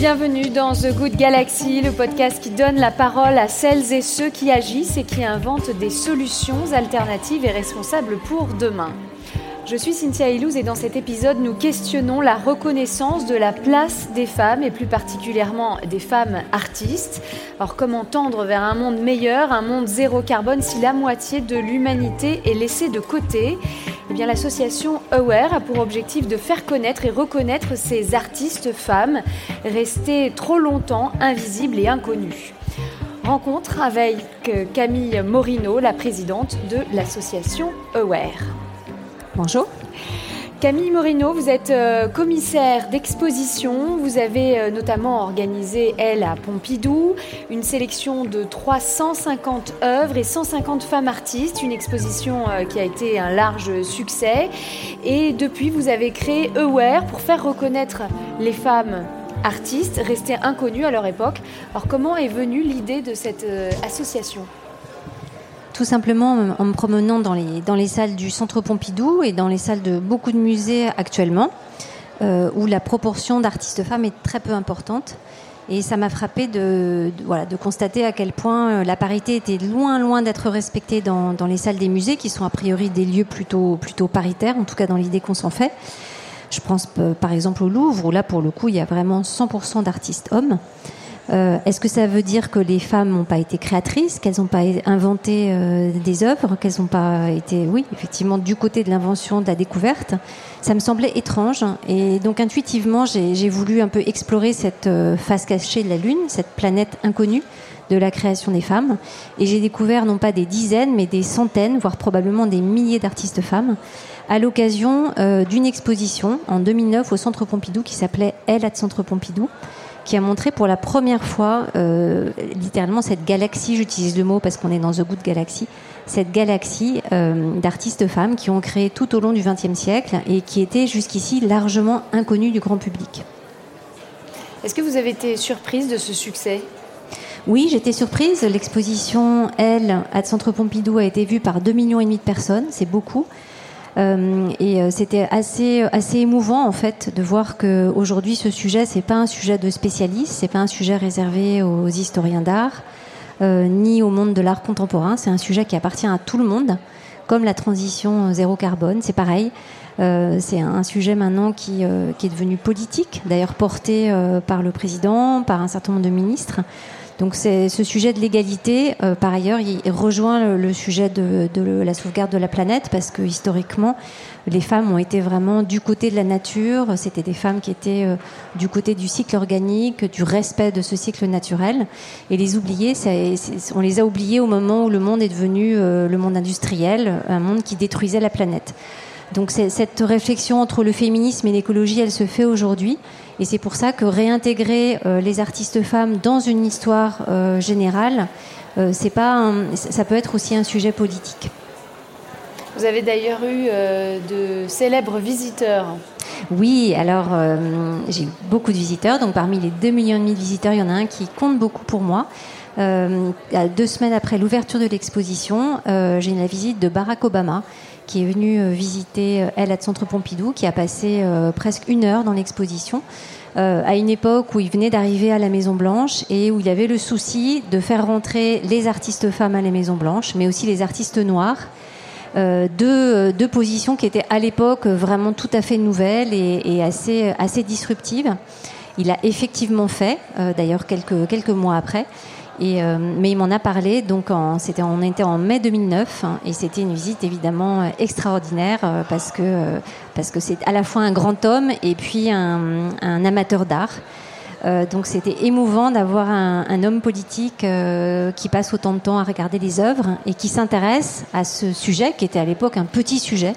Bienvenue dans The Good Galaxy, le podcast qui donne la parole à celles et ceux qui agissent et qui inventent des solutions alternatives et responsables pour demain. Je suis Cynthia Ilouz et dans cet épisode, nous questionnons la reconnaissance de la place des femmes et plus particulièrement des femmes artistes. Alors comment tendre vers un monde meilleur, un monde zéro carbone si la moitié de l'humanité est laissée de côté? Eh l'association Aware a pour objectif de faire connaître et reconnaître ces artistes femmes restés trop longtemps invisibles et inconnues. Rencontre avec Camille Morino, la présidente de l'association Aware. Bonjour. Camille Morino, vous êtes euh, commissaire d'exposition. Vous avez euh, notamment organisé, elle, à Pompidou, une sélection de 350 œuvres et 150 femmes artistes, une exposition euh, qui a été un large succès. Et depuis, vous avez créé Aware pour faire reconnaître les femmes artistes restées inconnues à leur époque. Alors, comment est venue l'idée de cette association? Tout simplement en me promenant dans les, dans les salles du Centre Pompidou et dans les salles de beaucoup de musées actuellement, euh, où la proportion d'artistes femmes est très peu importante. Et ça m'a frappé de, voilà, de constater à quel point euh, la parité était loin, loin d'être respectée dans, dans, les salles des musées, qui sont a priori des lieux plutôt, plutôt paritaires, en tout cas dans l'idée qu'on s'en fait. Je pense euh, par exemple au Louvre, où là, pour le coup, il y a vraiment 100% d'artistes hommes. Euh, est-ce que ça veut dire que les femmes n'ont pas été créatrices, qu'elles n'ont pas inventé euh, des œuvres, qu'elles n'ont pas été, oui, effectivement, du côté de l'invention, de la découverte? Ça me semblait étrange. Et donc, intuitivement, j'ai voulu un peu explorer cette euh, face cachée de la Lune, cette planète inconnue de la création des femmes. Et j'ai découvert non pas des dizaines, mais des centaines, voire probablement des milliers d'artistes femmes, à l'occasion d'une exposition en 2009 au Centre Pompidou qui s'appelait Elle à Centre Pompidou qui a montré pour la première fois, euh, littéralement, cette galaxie, j'utilise le mot parce qu'on est dans The Good Galaxy, cette galaxie euh, d'artistes femmes qui ont créé tout au long du XXe siècle et qui étaient jusqu'ici largement inconnues du grand public. Est-ce que vous avez été surprise de ce succès? Oui, j'étais surprise. L'exposition, elle, à Centre Pompidou, a été vue par 2,5 millions et demi de personnes. C'est beaucoup. Euh, et euh, c'était assez assez émouvant en fait de voir que aujourd'hui ce sujet c'est pas un sujet de spécialistes, c'est pas un sujet réservé aux historiens d'art euh, ni au monde de l'art contemporain. C'est un sujet qui appartient à tout le monde, comme la transition zéro carbone. C'est pareil. C'est un sujet maintenant qui, qui est devenu politique, d'ailleurs porté par le président, par un certain nombre de ministres. Donc ce sujet de l'égalité, euh, par ailleurs, il rejoint le, sujet de, la sauvegarde de la planète parce que historiquement, les femmes ont été vraiment du côté de la nature. C'était des femmes qui étaient euh, du côté du cycle organique, du respect de ce cycle naturel. Et les oublier, on les a oubliés au moment où le monde est devenu euh, le monde industriel, un monde qui détruisait la planète. Donc cette réflexion entre le féminisme et l'écologie, elle se fait aujourd'hui. Et c'est pour ça que réintégrer euh, les artistes femmes dans une histoire euh, générale, euh, c'est pas ça peut être aussi un sujet politique. Vous avez d'ailleurs eu de célèbres visiteurs. Oui, alors j'ai eu beaucoup de visiteurs. Donc parmi les 2 millions de visiteurs, il y en a un qui compte beaucoup pour moi. Deux semaines après l'ouverture de l'exposition, j'ai eu la visite de Barack Obama qui est venue euh, visiter, euh, elle, à Centre Pompidou, qui a passé euh, presque une heure dans l'exposition. à une époque où il venait d'arriver à la Maison Blanche et où il avait le souci de faire rentrer les artistes femmes à la Maison Blanche, mais aussi les artistes noirs. deux, deux, positions qui étaient à l'époque vraiment tout à fait nouvelles et, et assez, assez disruptives. Il a effectivement fait, d'ailleurs quelques, quelques mois après. Euh, mais il m'en a parlé, donc c'était, on était en mai 2009 hein, et c'était une visite évidemment euh, extraordinaire euh, parce que c'est à la fois un grand homme et puis un, amateur d'art. donc c'était émouvant d'avoir un, homme politique qui passe autant de temps à regarder les œuvres et qui s'intéresse à ce sujet qui était à l'époque un petit sujet,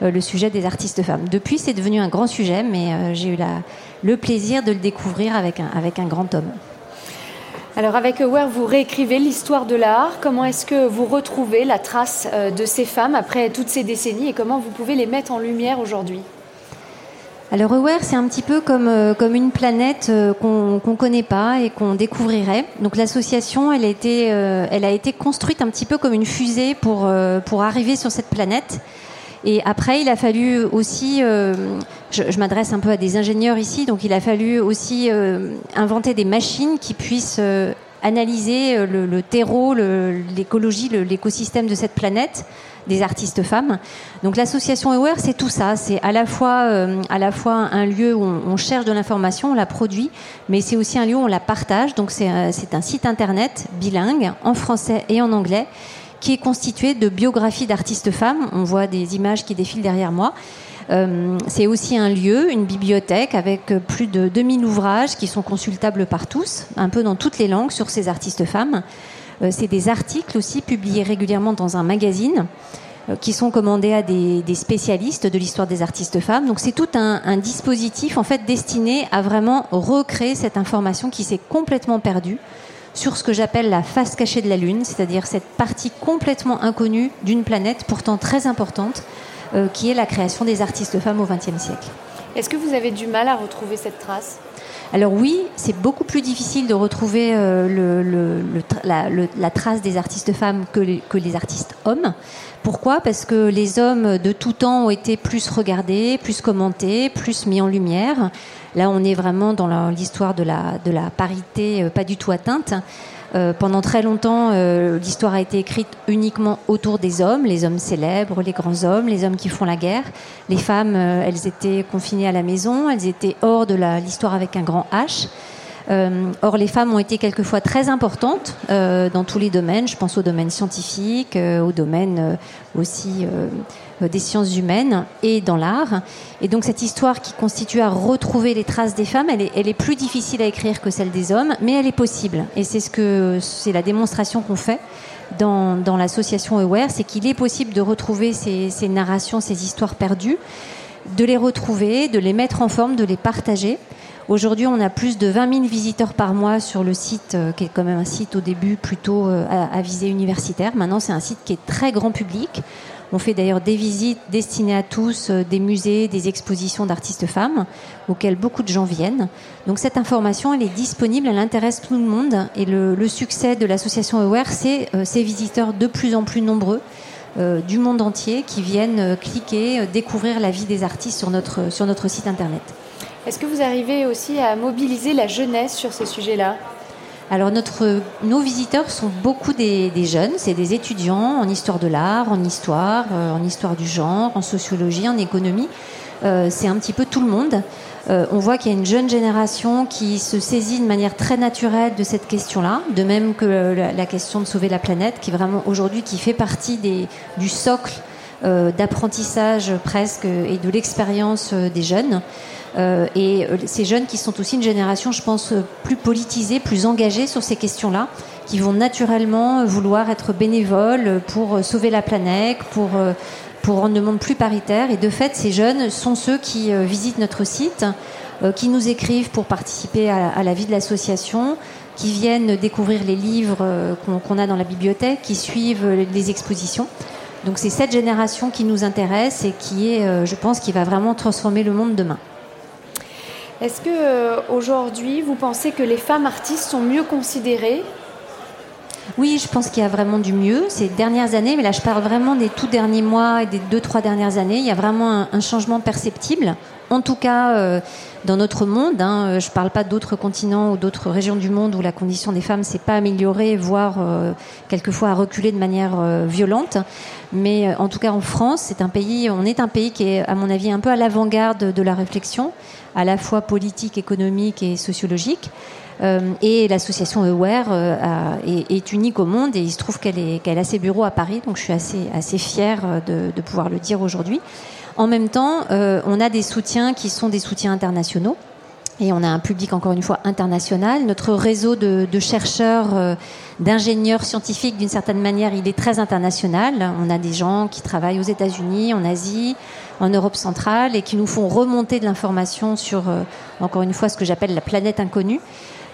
le sujet des artistes femmes. Depuis, c'est devenu un grand sujet, mais j'ai eu le plaisir de le découvrir avec avec un grand homme. Alors avec Aware, vous réécrivez l'histoire de l'art. Comment est-ce que vous retrouvez la trace euh, de ces femmes après toutes ces décennies et comment vous pouvez les mettre en lumière aujourd'hui? Alors Aware, c'est un petit peu comme, euh, une planète euh, qu'on ne connaît pas et qu'on découvrirait. Donc l'association, elle, a elle a été construite un petit peu comme une fusée pour, pour arriver sur cette planète. Et après, il a fallu aussi, je, je m'adresse un peu à des ingénieurs ici, donc il a fallu aussi inventer des machines qui puissent analyser euh, le, terreau, l'écologie, l'écosystème de cette planète des artistes femmes. Donc l'association Aware, c'est tout ça. C'est à la fois euh, à la fois un lieu où on, cherche de l'information, on la produit, mais c'est aussi un lieu où on la partage. Donc c'est un site internet bilingue en français et en anglais qui est constitué de biographies d'artistes femmes. On voit des images qui défilent derrière moi. Euh, c'est aussi un lieu, une bibliothèque avec plus de 2000 ouvrages qui sont consultables par tous, un peu dans toutes les langues sur ces artistes femmes. Euh, c'est des articles aussi publiés régulièrement dans un magazine euh, qui sont commandés à des, spécialistes de l'histoire des artistes femmes. Donc c'est tout un, un, dispositif en fait destiné à vraiment recréer cette information qui s'est complètement perdue sur ce que j'appelle la face cachée de la Lune, c'est-à-dire cette partie complètement inconnue d'une planète pourtant très importante euh, qui est la création des artistes femmes au XXe siècle. Est-ce que vous avez du mal à retrouver cette trace? Alors oui, c'est beaucoup plus difficile de retrouver euh, la, trace des artistes femmes que les, que les, artistes hommes. Pourquoi? Parce que les hommes de tout temps ont été plus regardés, plus commentés, plus mis en lumière. Là, on est vraiment dans l'histoire de la, parité euh, pas du tout atteinte. Euh, pendant très longtemps, euh, l'histoire a été écrite uniquement autour des hommes, les hommes célèbres, les grands hommes, les hommes qui font la guerre. Les femmes, elles étaient confinées à la maison, elles étaient hors de l'histoire avec un grand H. or, les femmes ont été quelquefois très importantes dans tous les domaines. Je pense au domaine scientifique, au domaine aussi des sciences humaines et dans l'art. Et donc cette histoire qui constitue à retrouver les traces des femmes, elle est, plus difficile à écrire que celle des hommes, mais elle est possible. Et c'est ce que c'est la démonstration qu'on fait dans, dans l'association Aware, c'est qu'il est possible de retrouver ces, ces narrations, ces histoires perdues, de les retrouver, de les mettre en forme, de les partager. Aujourd'hui, on a plus de 20 000 visiteurs par mois sur le site, euh, qui est quand même un site au début plutôt euh, à visée universitaire. Maintenant, c'est un site qui est très grand public. On fait d'ailleurs des visites destinées à tous, euh, des musées, des expositions d'artistes femmes, auxquelles beaucoup de gens viennent. Donc cette information, elle est disponible, elle intéresse tout le monde. Et le, succès de l'association Aware, c'est euh, ces visiteurs de plus en plus nombreux. Euh, du monde entier qui viennent cliquer, découvrir la vie des artistes sur notre, sur notre site internet. Est-ce que vous arrivez aussi à mobiliser la jeunesse sur ces sujets-là? Alors notre, nos visiteurs sont beaucoup des, jeunes, c'est des étudiants en histoire de l'art, en histoire, euh, en histoire du genre, en sociologie, en économie. Euh, c'est un petit peu tout le monde. Euh, on voit qu'il y a une jeune génération qui se saisit de manière très naturelle de cette question-là, de même que la, question de sauver la planète, qui vraiment aujourd'hui qui fait partie des, du socle d'apprentissage presque et de l'expérience des jeunes. Euh, et euh, ces jeunes qui sont aussi une génération, je pense, euh, plus politisée, plus engagée sur ces questions-là, qui vont naturellement vouloir être bénévoles pour sauver la planète, pour, pour rendre le monde plus paritaire. Et de fait, ces jeunes sont ceux qui visitent notre site, qui nous écrivent pour participer à, la vie de l'association, qui viennent découvrir les livres qu'on a dans la bibliothèque, qui suivent les expositions. Donc c'est cette génération qui nous intéresse et qui est, je pense, qui va vraiment transformer le monde demain. Est-ce que euh, aujourd'hui, vous pensez que les femmes artistes sont mieux considérées? Oui, je pense qu'il y a vraiment du mieux ces dernières années, mais là je parle vraiment des tout derniers mois et des deux, trois dernières années. Il y a vraiment un, changement perceptible, en tout cas euh, dans notre monde. Hein. Euh, je ne parle pas d'autres continents ou d'autres régions du monde où la condition des femmes s'est pas améliorée, voire quelquefois a reculé de manière violente. Mais en tout cas en France, c'est un pays, on est un pays qui est à mon avis un peu à l'avant-garde de la réflexion à la fois politique, économique et sociologique. Euh, et l'association Aware euh, est, unique au monde et il se trouve qu'elle a ses bureaux à Paris, donc je suis assez, assez fière de pouvoir le dire aujourd'hui. En même temps, euh, on a des soutiens qui sont des soutiens internationaux. Et on a un public encore une fois international. Notre réseau de, de chercheurs, euh, d'ingénieurs scientifiques, d'une certaine manière, il est très international. On a des gens qui travaillent aux États-Unis, en Asie, en Europe centrale, et qui nous font remonter de l'information sur, euh, encore une fois, ce que j'appelle la planète inconnue.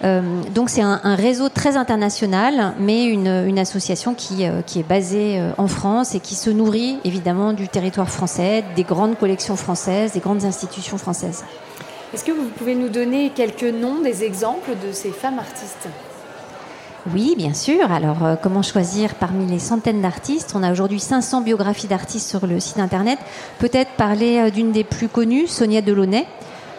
Euh, donc c'est un, réseau très international, mais une, une association qui, euh, qui, est basée en France et qui se nourrit évidemment du territoire français, des grandes collections françaises, des grandes institutions françaises. Est-ce que vous pouvez nous donner quelques noms des exemples de ces femmes artistes? Oui, bien sûr. Alors, euh, comment choisir parmi les centaines d'artistes? On a aujourd'hui 500 biographies d'artistes sur le site internet. Peut-être parler euh, d'une des plus connues, Sonia Delaunay,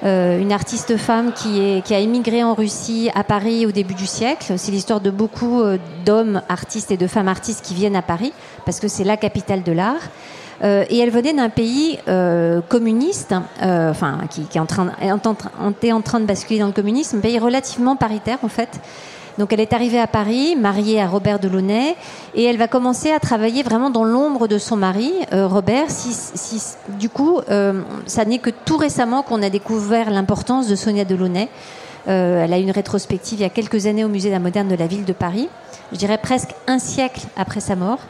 euh, une artiste femme qui, a émigré en Russie à Paris au début du siècle. C'est l'histoire de beaucoup d'hommes artistes et de femmes artistes qui viennent à Paris parce que c'est la capitale de l'art. et elle venait d'un pays communiste, enfin qui, est train, est en train de basculer dans le communisme, un pays relativement paritaire en fait. Donc elle est arrivée à Paris, mariée à Robert Delaunay, et elle va commencer à travailler vraiment dans l'ombre de son mari, euh, Robert. Du coup, euh, ça n'est que tout récemment qu'on a découvert l'importance de Sonia Delaunay. Euh, elle a une rétrospective il y a quelques années au Musée d'art moderne de la ville de Paris, je dirais presque un siècle après sa mort.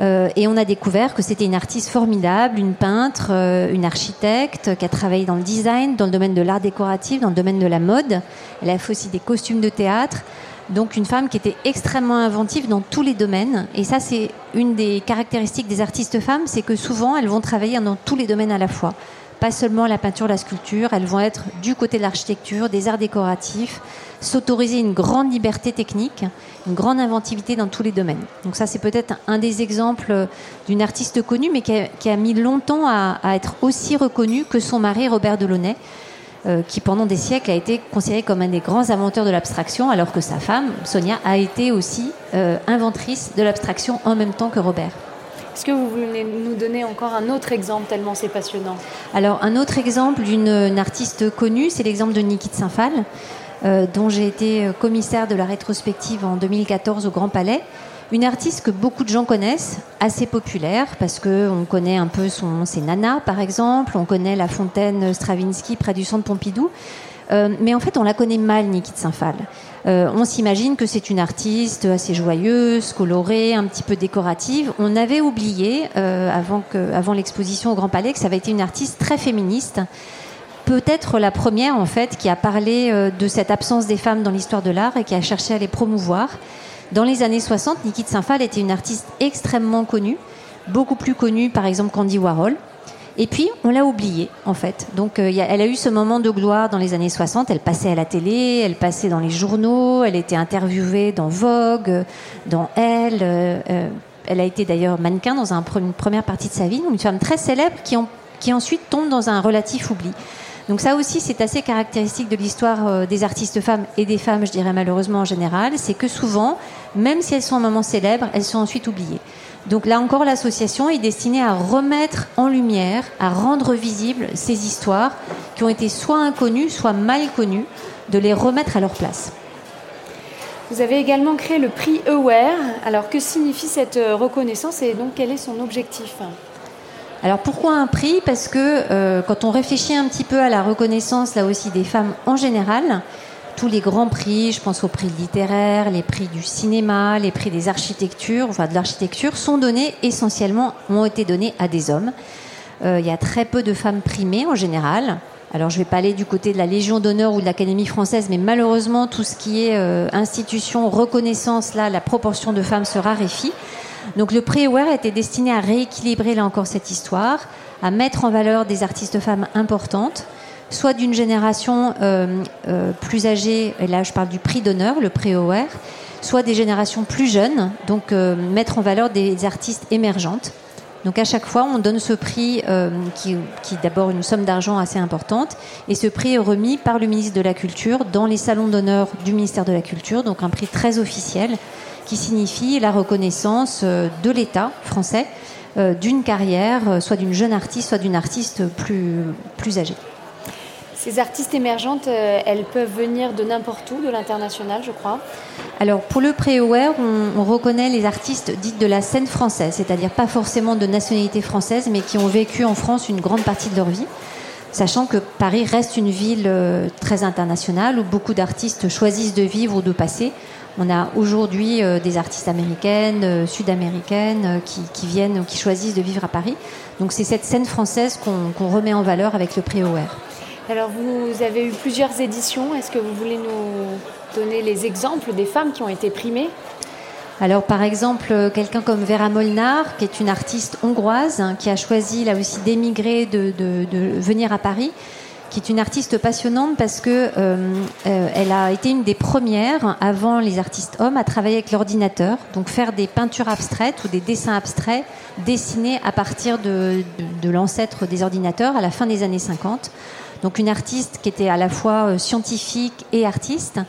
et on a découvert que c'était une artiste formidable, une peintre, une architecte qui a travaillé dans le design, dans le domaine de l'art décoratif, dans le domaine de la mode. Elle a fait aussi des costumes de théâtre. Donc une femme qui était extrêmement inventive dans tous les domaines. Et ça, c'est une des caractéristiques des artistes femmes, c'est que souvent, elles vont travailler dans tous les domaines à la fois. Pas seulement la peinture, la sculpture, elles vont être du côté de l'architecture, des arts décoratifs, s'autoriser une grande liberté technique, une grande inventivité dans tous les domaines. Donc ça, c'est peut-être un des exemples d'une artiste connue, mais qui a, mis longtemps à, à, être aussi reconnue que son mari Robert Delaunay. Euh, qui pendant des siècles a été considéré comme un des grands inventeurs de l'abstraction, alors que sa femme, Sonia, a été aussi euh, inventrice de l'abstraction en même temps que Robert. Est-ce que vous voulez nous donner encore un autre exemple, tellement c'est passionnant? Alors, un autre exemple d'une artiste connue, c'est l'exemple de Niki de Saint-Phal, euh, dont j'ai été commissaire de la rétrospective en 2014 au Grand Palais. Une artiste que beaucoup de gens connaissent, assez populaire, parce qu'on connaît un peu son, ses nanas, par exemple, on connaît la fontaine Stravinsky près du centre Pompidou. Euh, mais en fait, on la connaît mal, Niki de Saint-Phal. Euh, on s'imagine que c'est une artiste assez joyeuse, colorée, un petit peu décorative. On avait oublié, euh, avant, avant l'exposition au Grand Palais, que ça avait été une artiste très féministe. Peut-être la première, en fait, qui a parlé de cette absence des femmes dans l'histoire de l'art et qui a cherché à les promouvoir. Dans les années 60, Niki de Saint-Phal était une artiste extrêmement connue, beaucoup plus connue par exemple qu'Andy Warhol. Et puis, on l'a oubliée, en fait. Donc, euh, elle a eu ce moment de gloire dans les années 60. Elle passait à la télé, elle passait dans les journaux, elle était interviewée dans Vogue, dans Elle. Euh, euh, elle a été d'ailleurs mannequin dans une première partie de sa vie. une femme très célèbre qui, qui ensuite tombe dans un relatif oubli. Donc ça aussi, c'est assez caractéristique de l'histoire euh, des artistes femmes et des femmes, je dirais malheureusement en général, c'est que souvent, même si elles sont un moment célèbres, elles sont ensuite oubliées. Donc là encore, l'association est destinée à remettre en lumière, à rendre visibles ces histoires qui ont été soit inconnues, soit mal connues, de les remettre à leur place. Vous avez également créé le prix Aware. Alors que signifie cette euh, reconnaissance et donc quel est son objectif? Alors pourquoi un prix? Parce que euh, quand on réfléchit un petit peu à la reconnaissance là aussi des femmes en général, tous les grands prix, je pense aux prix littéraires, les prix du cinéma, les prix des architectures, enfin de l'architecture, sont donnés essentiellement, ont été donnés à des hommes. Euh, il y a très peu de femmes primées en général. Alors je vais pas aller du côté de la Légion d'honneur ou de l'Académie française, mais malheureusement tout ce qui est euh, institution, reconnaissance, là, la proportion de femmes se raréfie. Donc le prix Aware était destiné à rééquilibrer là encore cette histoire, à mettre en valeur des artistes femmes importantes, soit d'une génération euh, euh, plus âgée, et là je parle du prix d'honneur, le prix Aware, soit des générations plus jeunes, donc euh, mettre en valeur des artistes émergentes. Donc à chaque fois, on donne ce prix qui, qui est d'abord une somme d'argent assez importante, et ce prix est remis par le ministre de la Culture dans les salons d'honneur du ministère de la Culture, donc un prix très officiel qui signifie la reconnaissance euh, de l'État français euh, d'une carrière, euh, soit d'une jeune artiste, soit d'une artiste plus, plus âgée. Ces artistes émergentes, elles peuvent venir de n'importe où, de l'international, je crois. Alors, pour le pré-aware, on, on, reconnaît les artistes dites de la scène française, c'est-à-dire pas forcément de nationalité française, mais qui ont vécu en France une grande partie de leur vie. Sachant que Paris reste une ville très internationale où beaucoup d'artistes choisissent de vivre ou de passer. On a aujourd'hui euh, des artistes américaines, euh, sud-américaines euh, qui, viennent qui choisissent de vivre à Paris. Donc c'est cette scène française qu'on remet en valeur avec le OR. Alors vous avez eu plusieurs éditions. Est-ce que vous voulez nous donner les exemples des femmes qui ont été primées? Alors par exemple, quelqu'un comme Vera Molnar, qui est une artiste hongroise, hein, qui a choisi là aussi d'émigrer, de, venir à Paris, qui est une artiste passionnante parce que elle a été une des premières, avant les artistes hommes, à travailler avec l'ordinateur, donc faire des peintures abstraites ou des dessins abstraits dessinés à partir de l'ancêtre des ordinateurs à la fin des années 50. Donc une artiste qui était à la fois scientifique et artiste.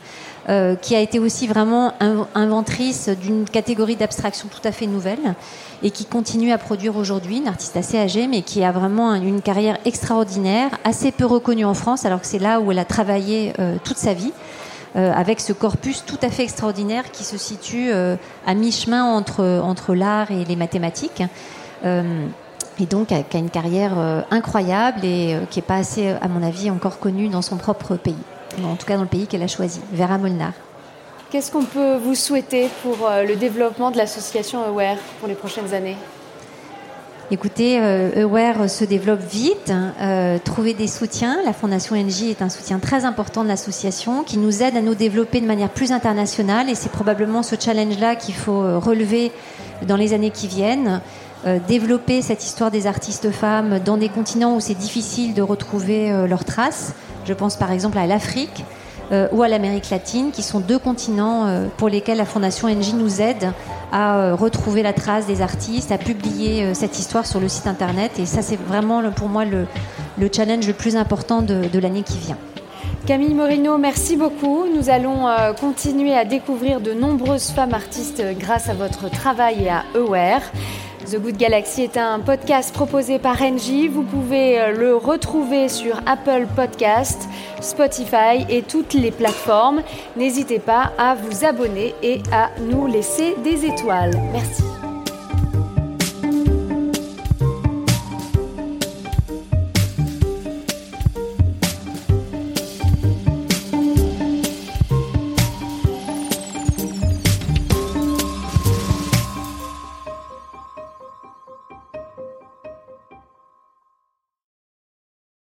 Euh, qui a été aussi vraiment inventrice d'une catégorie d'abstraction tout à fait nouvelle et qui continue à produire aujourd'hui, une artiste assez âgée, mais qui a vraiment une carrière extraordinaire, assez peu reconnue en France, alors que c'est là où elle a travaillé euh, toute sa vie. Euh, avec ce corpus tout à fait extraordinaire qui se situe à mi-chemin entre, entre l'art et les mathématiques. Et donc, qui a une carrière incroyable et qui n'est pas assez, à mon avis, encore connue dans son propre pays en tout cas dans le pays qu'elle a choisi, Vera Molnar. Qu'est-ce qu'on peut vous souhaiter pour euh, le développement de l'association Aware pour les prochaines années? Écoutez, euh, Aware se développe vite. Euh, trouver des soutiens. La Fondation NJ est un soutien très important de l'association qui nous aide à nous développer de manière plus internationale. Et c'est probablement ce challenge-là qu'il faut relever dans les années qui viennent. Développer cette histoire des artistes femmes dans des continents où c'est difficile de retrouver leurs traces. Je pense par exemple à l'Afrique euh, ou à l'Amérique latine, qui sont deux continents euh, pour lesquels la Fondation NJ nous aide à euh, retrouver la trace des artistes, à publier cette histoire sur le site internet. Et ça, c'est vraiment pour moi le, challenge le plus important de, l'année qui vient. Camille Morino, merci beaucoup. Nous allons continuer à découvrir de nombreuses femmes artistes grâce à votre travail et à Aware. The Good Galaxy est un podcast proposé par Engie. Vous pouvez euh, le retrouver sur Apple Podcast, Spotify et toutes les plateformes. N'hésitez pas à vous abonner et à nous laisser des étoiles. Merci.